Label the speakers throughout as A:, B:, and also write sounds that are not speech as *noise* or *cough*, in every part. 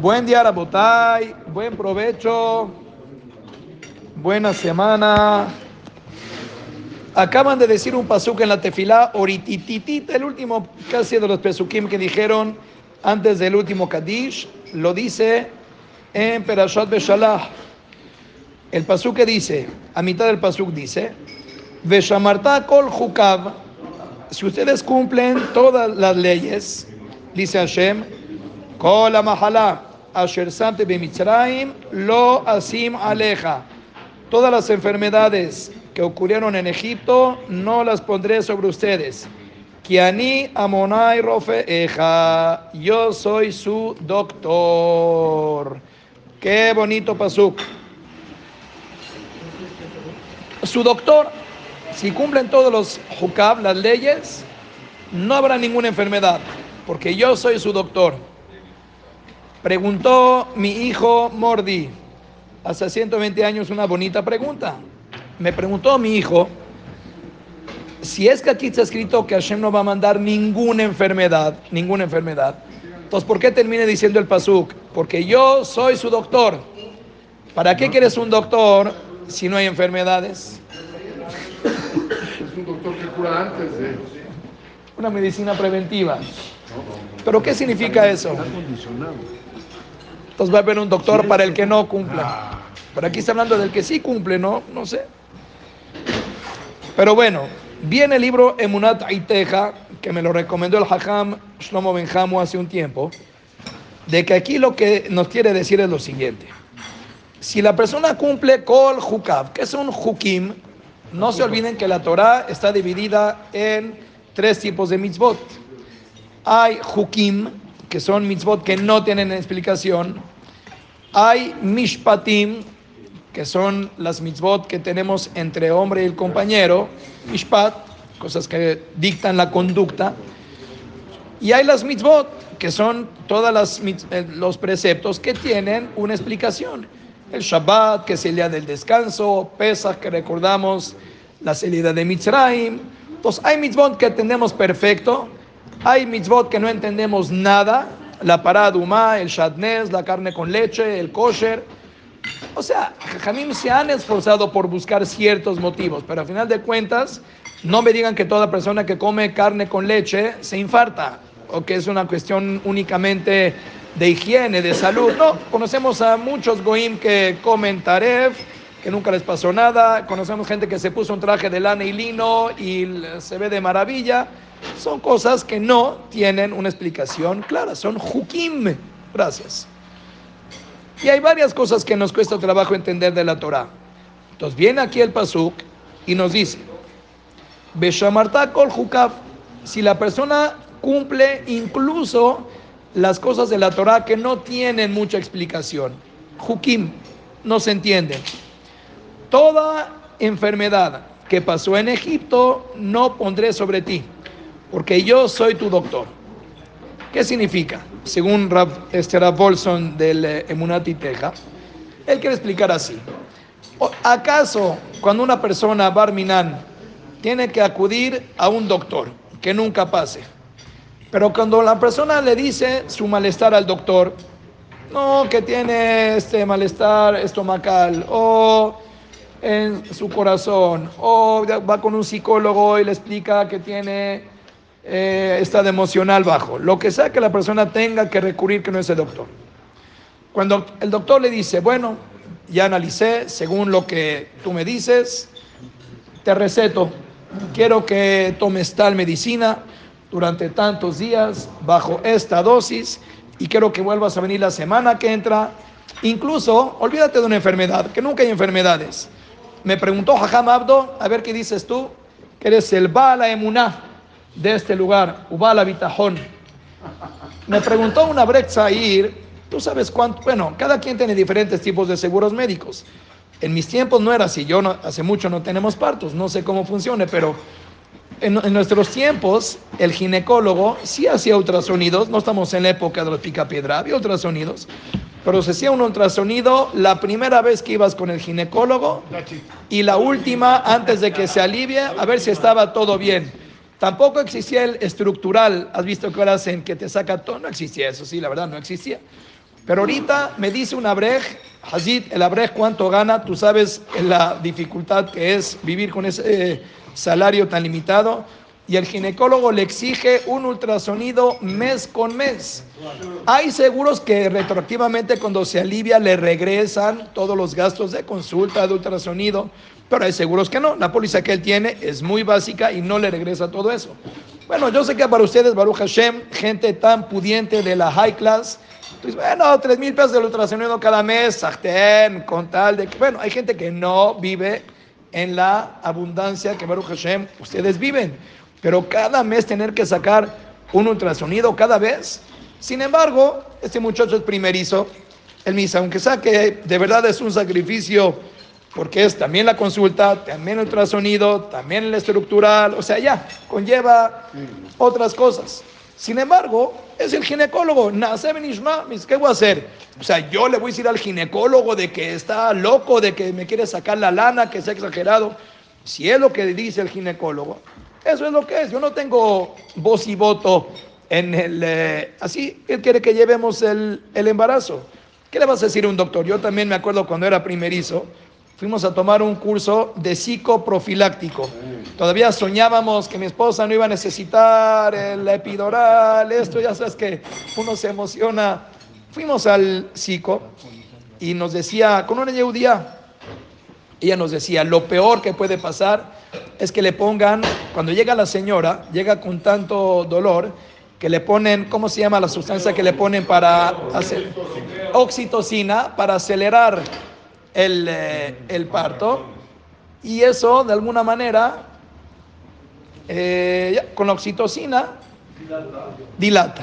A: Buen día, Rabotay. Buen provecho. Buena semana. Acaban de decir un pasuk en la tefilá, oritititit, el último casi de los pesukim que dijeron antes del último Kadish, lo dice en Perashat Beshalah. El pasuk que dice, a mitad del pasuk dice, Veshamarta kol hukav, si ustedes cumplen todas las leyes, dice Hashem, kol mahala asher samte bemitzraim lo asim aleja. Todas las enfermedades que ocurrieron en Egipto no las pondré sobre ustedes. Kiani amonai rofeeja, yo soy su doctor. Qué bonito pasuk. Su doctor, si cumplen todos los hukab, las leyes, no habrá ninguna enfermedad, porque yo soy su doctor. Preguntó mi hijo Mordi, hace 120 años, una bonita pregunta. Me preguntó mi hijo, si es que aquí está escrito que Hashem no va a mandar ninguna enfermedad, ninguna enfermedad, entonces ¿por qué termine diciendo el pasuk? Porque yo soy su doctor. ¿Para qué quieres un doctor si no hay enfermedades?
B: Es un doctor que cura antes de...
A: Una medicina preventiva. ¿Pero qué significa eso? Entonces va a haber un doctor para el que no cumpla. Pero aquí está hablando del que sí cumple, ¿no? No sé. Pero bueno, viene el libro Emunat Aiteja, que me lo recomendó el Hajam Shlomo Benjamu hace un tiempo, de que aquí lo que nos quiere decir es lo siguiente. Si la persona cumple Kol Hukav, que es un Hukim, no se olviden que la Torah está dividida en tres tipos de mitzvot. Hay Hukim, que son mitzvot que no tienen explicación. Hay Mishpatim, que son las mitzvot que tenemos entre hombre y el compañero. Mishpat, cosas que dictan la conducta. Y hay las mitzvot, que son todos los preceptos que tienen una explicación. El Shabbat, que es el día del descanso, Pesach, que recordamos la salida de Mitzrayim. Entonces, hay mitzvot que entendemos perfecto, hay mitzvot que no entendemos nada, la paraduma, el shadnez, la carne con leche, el kosher. O sea, Jamim se han esforzado por buscar ciertos motivos, pero al final de cuentas, no me digan que toda persona que come carne con leche se infarta o que es una cuestión únicamente de higiene, de salud. No, conocemos a muchos goim que comen taref, que nunca les pasó nada. Conocemos gente que se puso un traje de lana y lino y se ve de maravilla. Son cosas que no tienen una explicación clara, son hukim. Gracias. Y hay varias cosas que nos cuesta trabajo entender de la Torah. Entonces viene aquí el pasuk y nos dice, Beshamarta kol hukav, si la persona cumple incluso las cosas de la Torah que no tienen mucha explicación. Hukim, no se entiende. Toda enfermedad que pasó en Egipto no pondré sobre ti, porque yo soy tu doctor. ¿Qué significa? Según Rav, este Bolson del eh, Emunati Teja, él quiere explicar así. ¿Acaso cuando una persona, Barminan, tiene que acudir a un doctor que nunca pase? Pero cuando la persona le dice su malestar al doctor, no, que tiene este malestar estomacal o en su corazón, o va con un psicólogo y le explica que tiene eh, estado emocional bajo, lo que sea que la persona tenga que recurrir que no es el doctor. Cuando el doctor le dice, bueno, ya analicé, según lo que tú me dices, te receto, quiero que tomes tal medicina durante tantos días bajo esta dosis y quiero que vuelvas a venir la semana que entra. Incluso, olvídate de una enfermedad, que nunca hay enfermedades. Me preguntó Jajam Abdo, a ver qué dices tú, que eres el Bala Emuná de este lugar, Ubala Bitajón. Me preguntó una ir, tú sabes cuánto, bueno, cada quien tiene diferentes tipos de seguros médicos. En mis tiempos no era así, yo no, hace mucho no tenemos partos, no sé cómo funcione, pero en, nuestros tiempos, el ginecólogo sí hacía ultrasonidos, no estamos en la época de los picapiedra, había ultrasonidos, pero se hacía un ultrasonido la primera vez que ibas con el ginecólogo y la última antes de que se alivie, a ver si estaba todo bien. Tampoco existía el estructural, has visto que ahora hacen que te saca todo, no existía eso, sí, la verdad no existía. Pero ahorita me dice un abrej, Hazid, el abrej cuánto gana, tú sabes la dificultad que es vivir con ese eh, salario tan limitado. Y el ginecólogo le exige un ultrasonido mes con mes. Hay seguros que retroactivamente cuando se alivia le regresan todos los gastos de consulta, de ultrasonido, pero hay seguros que no. La póliza que él tiene es muy básica y no le regresa todo eso. Bueno, yo sé que para ustedes, Baruch Hashem, gente tan pudiente de la high class, pues bueno, tres mil pesos de ultrasonido cada mes, sartén, con tal de que, bueno, hay gente que no vive en la abundancia que Baruch Hashem ustedes viven pero cada mes tener que sacar un ultrasonido cada vez. Sin embargo, este muchacho es primerizo. Me dice, aunque saque, de verdad es un sacrificio, porque es también la consulta, también el ultrasonido, también el estructural, o sea, ya, conlleva otras cosas. Sin embargo, es el ginecólogo, ¿qué voy a hacer? O sea, yo le voy a decir al ginecólogo de que está loco, de que me quiere sacar la lana, que sea exagerado. Si es lo que dice el ginecólogo, eso es lo que es. Yo no tengo voz y voto en el... Eh, así, él quiere que llevemos el, el, embarazo. ¿Qué le vas a decir a un doctor? Yo también me acuerdo cuando era primerizo, fuimos a tomar un curso de psicoprofiláctico. Todavía soñábamos que mi esposa no iba a necesitar el epidural, esto, ya sabes que uno se emociona. Fuimos al psico y nos decía, con una judía, ella nos decía, lo peor que puede pasar es que le pongan, cuando llega la señora, llega con tanto dolor, que le ponen, ¿cómo se llama la sustancia que le ponen para hacer? Oxitocina, para acelerar el, eh, el parto. Y eso, de alguna manera, eh, con la oxitocina, dilata.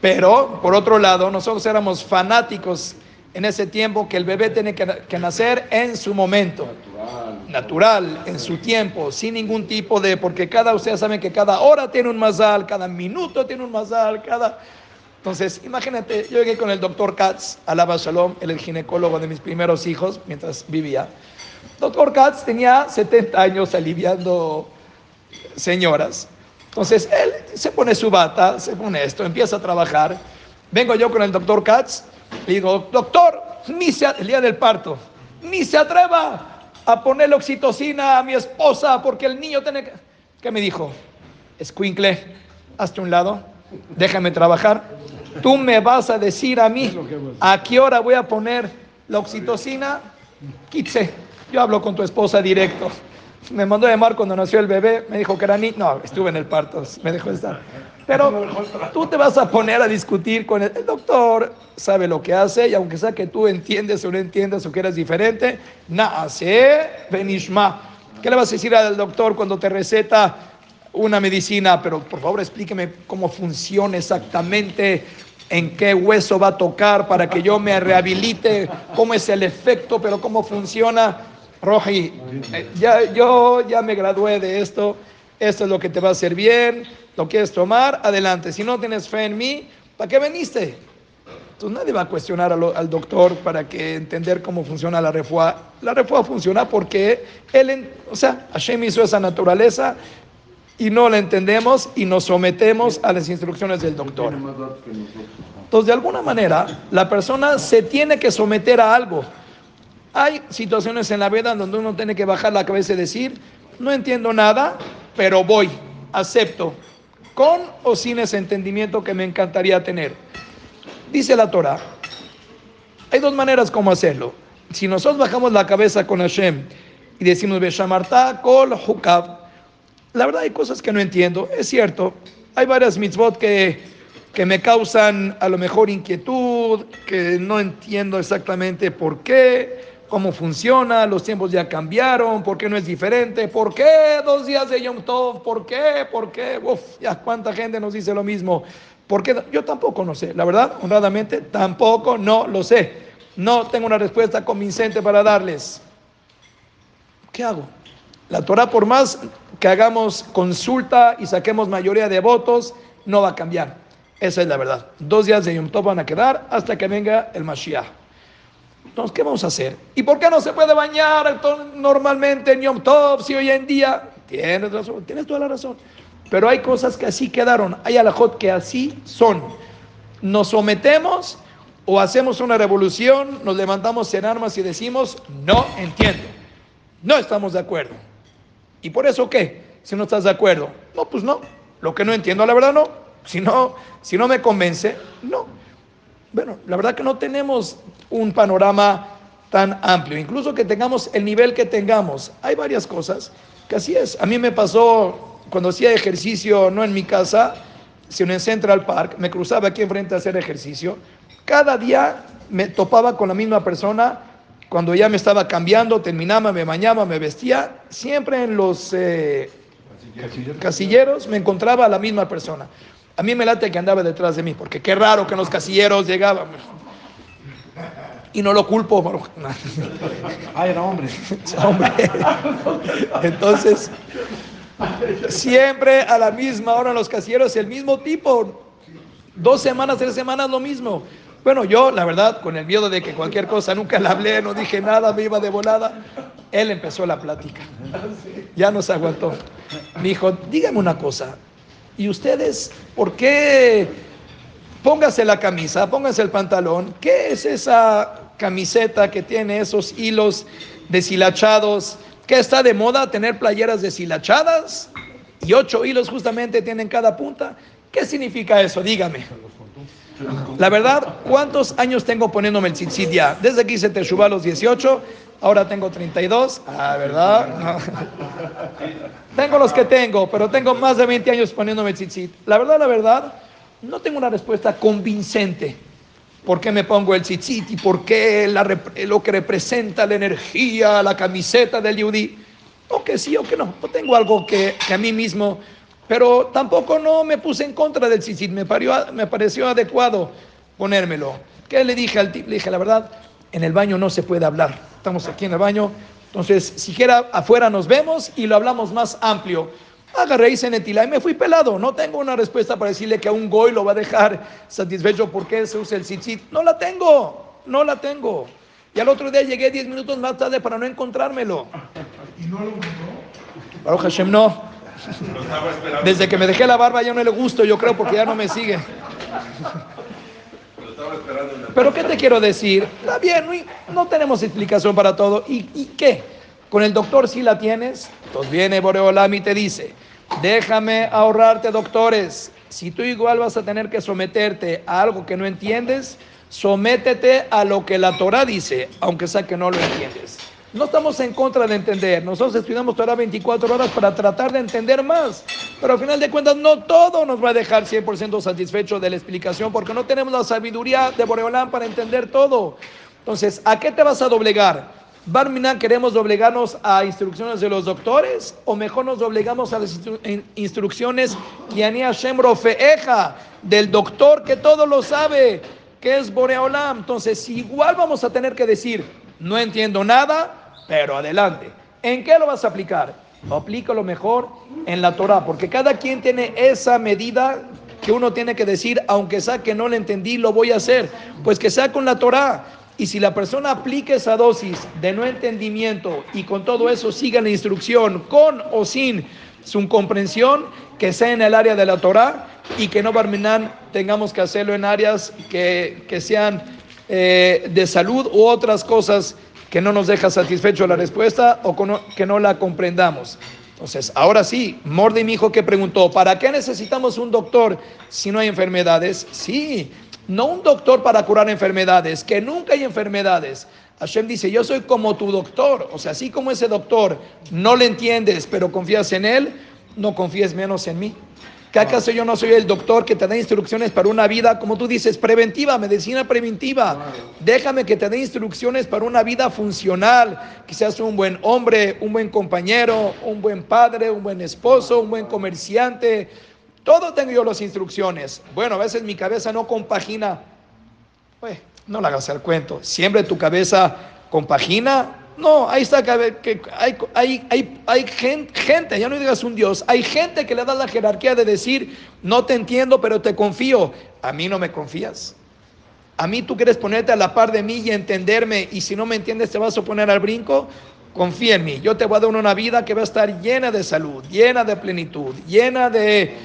A: Pero, por otro lado, nosotros éramos fanáticos en ese tiempo que el bebé tiene que, nacer en su momento, natural. en su tiempo, sin ningún tipo de, porque cada, ustedes saben que cada hora tiene un mazal, cada minuto tiene un mazal, cada... Entonces, imagínate, yo llegué con el doctor Katz, alaba Shalom, el ginecólogo de mis primeros hijos, mientras vivía. Doctor Katz tenía 70 años aliviando señoras. Entonces, él se pone su bata, se pone esto, empieza a trabajar. Vengo yo con el doctor Katz, le digo, doctor, ni se, el día del parto, ni se atreva a ponerle oxitocina a mi esposa porque el niño tiene que... ¿Qué me dijo? Escuincle, hazte un lado, déjame trabajar. Tú me vas a decir a mí a qué hora voy a poner la oxitocina. Quitse, yo hablo con tu esposa directo. Me mandó a llamar cuando nació el bebé, me dijo que era ni... No, estuve en el parto, me dejó estar. Pero tú te vas a poner a discutir con el, doctor, sabe lo que hace, y aunque sea que tú entiendes o no entiendas o que eres diferente, nace benishma. ¿Qué le vas a decir al doctor cuando te receta una medicina? Pero por favor explíqueme cómo funciona exactamente, en qué hueso va a tocar para que yo me rehabilite, cómo es el efecto, pero cómo funciona. Roji, eh, ya, yo ya me gradué de esto, esto es lo que te va a hacer bien, lo quieres tomar, adelante. Si no tienes fe en mí, ¿para qué veniste? Entonces nadie va a cuestionar al, doctor para que entender cómo funciona la refuá. La refuá funciona porque él, o sea, Hashem hizo esa naturaleza y no la entendemos y nos sometemos a las instrucciones del doctor. Entonces, de alguna manera, la persona se tiene que someter a algo. Hay situaciones en la vida donde uno tiene que bajar la cabeza y decir, no entiendo nada, pero voy, acepto con o sin ese entendimiento que me encantaría tener. Dice la Torah, hay dos maneras como hacerlo. Si nosotros bajamos la cabeza con Hashem y decimos, Beshamarta kol hukab, la verdad hay cosas que no entiendo, es cierto, hay varias mitzvot que, que me causan a lo mejor inquietud, que no entiendo exactamente por qué, cómo funciona, los tiempos ya cambiaron, por qué no es diferente, por qué dos días de Yom Tov, por qué, por qué, Uf, ya cuánta gente nos dice lo mismo, por qué, yo tampoco no sé, la verdad, honradamente, tampoco no lo sé, no tengo una respuesta convincente para darles. ¿Qué hago? La Torah, por más que hagamos consulta y saquemos mayoría de votos, no va a cambiar. Esa es la verdad. Dos días de Yom Tov van a quedar hasta que venga el Mashiach. Entonces, ¿qué vamos a hacer? ¿Y por qué no se puede bañar normalmente en Yom Tov si hoy en día? Tienes razón, tienes toda la razón. Pero hay cosas que así quedaron, hay alajot que así son. nos sometemos o hacemos una revolución, nos levantamos en armas y decimos, no entiendo, no estamos de acuerdo. ¿Y por eso qué? Si no estás de acuerdo. No, pues no. Lo que no entiendo, la verdad no. Si no, si no me convence, no. Bueno, la verdad que no tenemos un panorama tan amplio. Incluso que tengamos el nivel que tengamos. Hay varias cosas que así es. A mí me pasó cuando hacía ejercicio, no en mi casa, sino en Central Park, me cruzaba aquí enfrente a hacer ejercicio. Cada día me topaba con la misma persona. Cuando ya me estaba cambiando, terminaba, me bañaba, me vestía. Siempre en los eh, casilleros me encontraba a la misma persona. A mí me late que andaba detrás de mí, porque qué raro que en los casilleros llegaba. Y no lo culpo.
C: Ah, era hombre. *laughs*
A: hombre. Entonces, siempre a la misma hora en los casilleros, el mismo tipo. Dos semanas, tres semanas, lo mismo. Bueno, yo, la verdad, con el miedo de que cualquier cosa nunca le hablé, no dije nada, me iba de volada. Él empezó la plática. Ya nos aguantó. Me dijo, dígame una cosa. ¿Y ustedes por qué? Póngase la camisa, póngase el pantalón. ¿Qué es esa camiseta que tiene esos hilos deshilachados? ¿Qué está de moda tener playeras deshilachadas? Y ocho hilos justamente tienen cada punta. ¿Qué significa eso? Dígame. La verdad, ¿cuántos años tengo poniéndome el tzitzit ya? Desde que hice Teshuvah a los 18, ahora tengo 32. Ah, ¿verdad? *laughs* tengo los que tengo, pero tengo más de 20 años poniéndome el tzitzit. La verdad, la verdad, no tengo una respuesta convincente. ¿Por qué me pongo el tzitzit y por qué lo que representa la energía, la camiseta del yudí? O que sí o que no. No tengo algo que, a mí mismo, pero tampoco no me puse en contra del tzitzit. Me, me pareció adecuado ponérmelo. ¿Qué le dije al tipo? Le dije, la verdad, en el baño no se puede hablar. Estamos aquí en el baño. Entonces, siquiera afuera nos vemos y lo hablamos más amplio agarré y se y me fui pelado. No tengo una respuesta para decirle que a un goy lo va a dejar satisfecho porque se usa el tzitzit. No la tengo, no la tengo. Y al otro día llegué 10 minutos más tarde para no encontrármelo. ¿Y no lo Baruch Hashem no. Desde que me dejé la barba ya no le gusto, yo creo, porque ya no me sigue. Pero ¿qué te quiero decir? Está bien, no, tenemos explicación para todo. ¿Y, ¿Y qué? Con el doctor sí la tienes. Entonces viene Boreolam y te dice, déjame ahorrarte doctores. Si tú igual vas a tener que someterte a algo que no entiendes, sométete a lo que la Torah dice, aunque sea que no lo entiendes. No estamos en contra de entender. Nosotros estudiamos Torah 24 horas para tratar de entender más. Pero al final de cuentas no todo nos va a dejar 100% satisfecho de la explicación porque no tenemos la sabiduría de Boreolán para entender todo. Entonces, ¿a qué te vas a doblegar? Barminan, ¿queremos doblegarnos a instrucciones de los doctores o mejor nos doblegamos a las instrucciones del doctor que todo lo sabe, que es Boreolam? Entonces, igual vamos a tener que decir, no entiendo nada, pero adelante. ¿En qué lo vas a aplicar? Aplícalo mejor en la Torah, porque cada quien tiene esa medida que uno tiene que decir, aunque sea que no le entendí, lo voy a hacer. Pues que sea con la Torah. Y si la persona aplica esa dosis de no entendimiento y con todo eso siga la instrucción, con o sin su comprensión, que sea en el área de la Torah y que no, Barminan, tengamos que hacerlo en áreas que, sean eh, de salud u otras cosas que no nos deja satisfecho la respuesta o que no la comprendamos. Entonces, ahora sí, Mordi, mi hijo que preguntó, ¿para qué necesitamos un doctor si no hay enfermedades? Sí, no un doctor para curar enfermedades, que nunca hay enfermedades. Hashem dice, yo soy como tu doctor, o sea, así como ese doctor no le entiendes, pero confías en él, no confíes menos en mí. ¿Qué acaso yo no soy el doctor que te da instrucciones para una vida, como tú dices, preventiva, medicina preventiva? Déjame que te dé instrucciones para una vida funcional, que seas un buen hombre, un buen compañero, un buen padre, un buen esposo, un buen comerciante, todo tengo yo las instrucciones. Bueno, a veces mi cabeza no compagina. Pues, no le hagas el cuento. Siempre tu cabeza compagina. No, ahí está que hay, hay, hay, hay gente, ya no digas un Dios, hay gente que le da la jerarquía de decir, no te entiendo, pero te confío. A mí no me confías. A mí tú quieres ponerte a la par de mí y entenderme, y si no me entiendes te vas a poner al brinco. Confía en mí, yo te voy a dar una vida que va a estar llena de salud, llena de plenitud, llena de,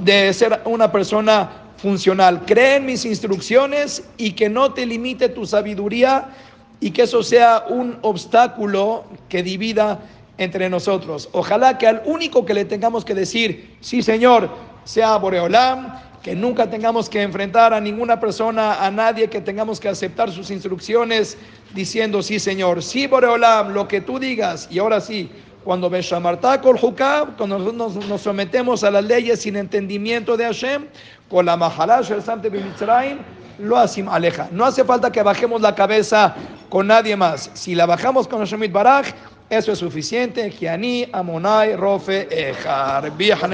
A: de ser una persona funcional. Cree en mis instrucciones y que no te limite tu sabiduría y que eso sea un obstáculo que divida entre nosotros. Ojalá que al único que le tengamos que decir, sí Señor, sea Boreolam, que nunca tengamos que enfrentar a ninguna persona, a nadie, que tengamos que aceptar sus instrucciones diciendo, sí Señor, sí Boreolam, lo que tú digas, y ahora sí, cuando Beshamartakol Hukab, cuando nos, nos sometemos a las leyes sin entendimiento de Hashem, con la Mahalash el Sante Bimitzraim, lo hacen aleja. No hace falta que bajemos la cabeza con nadie más. Si la bajamos con Hashem Baraj, eso es suficiente. Amonai, Rofe, Ejar.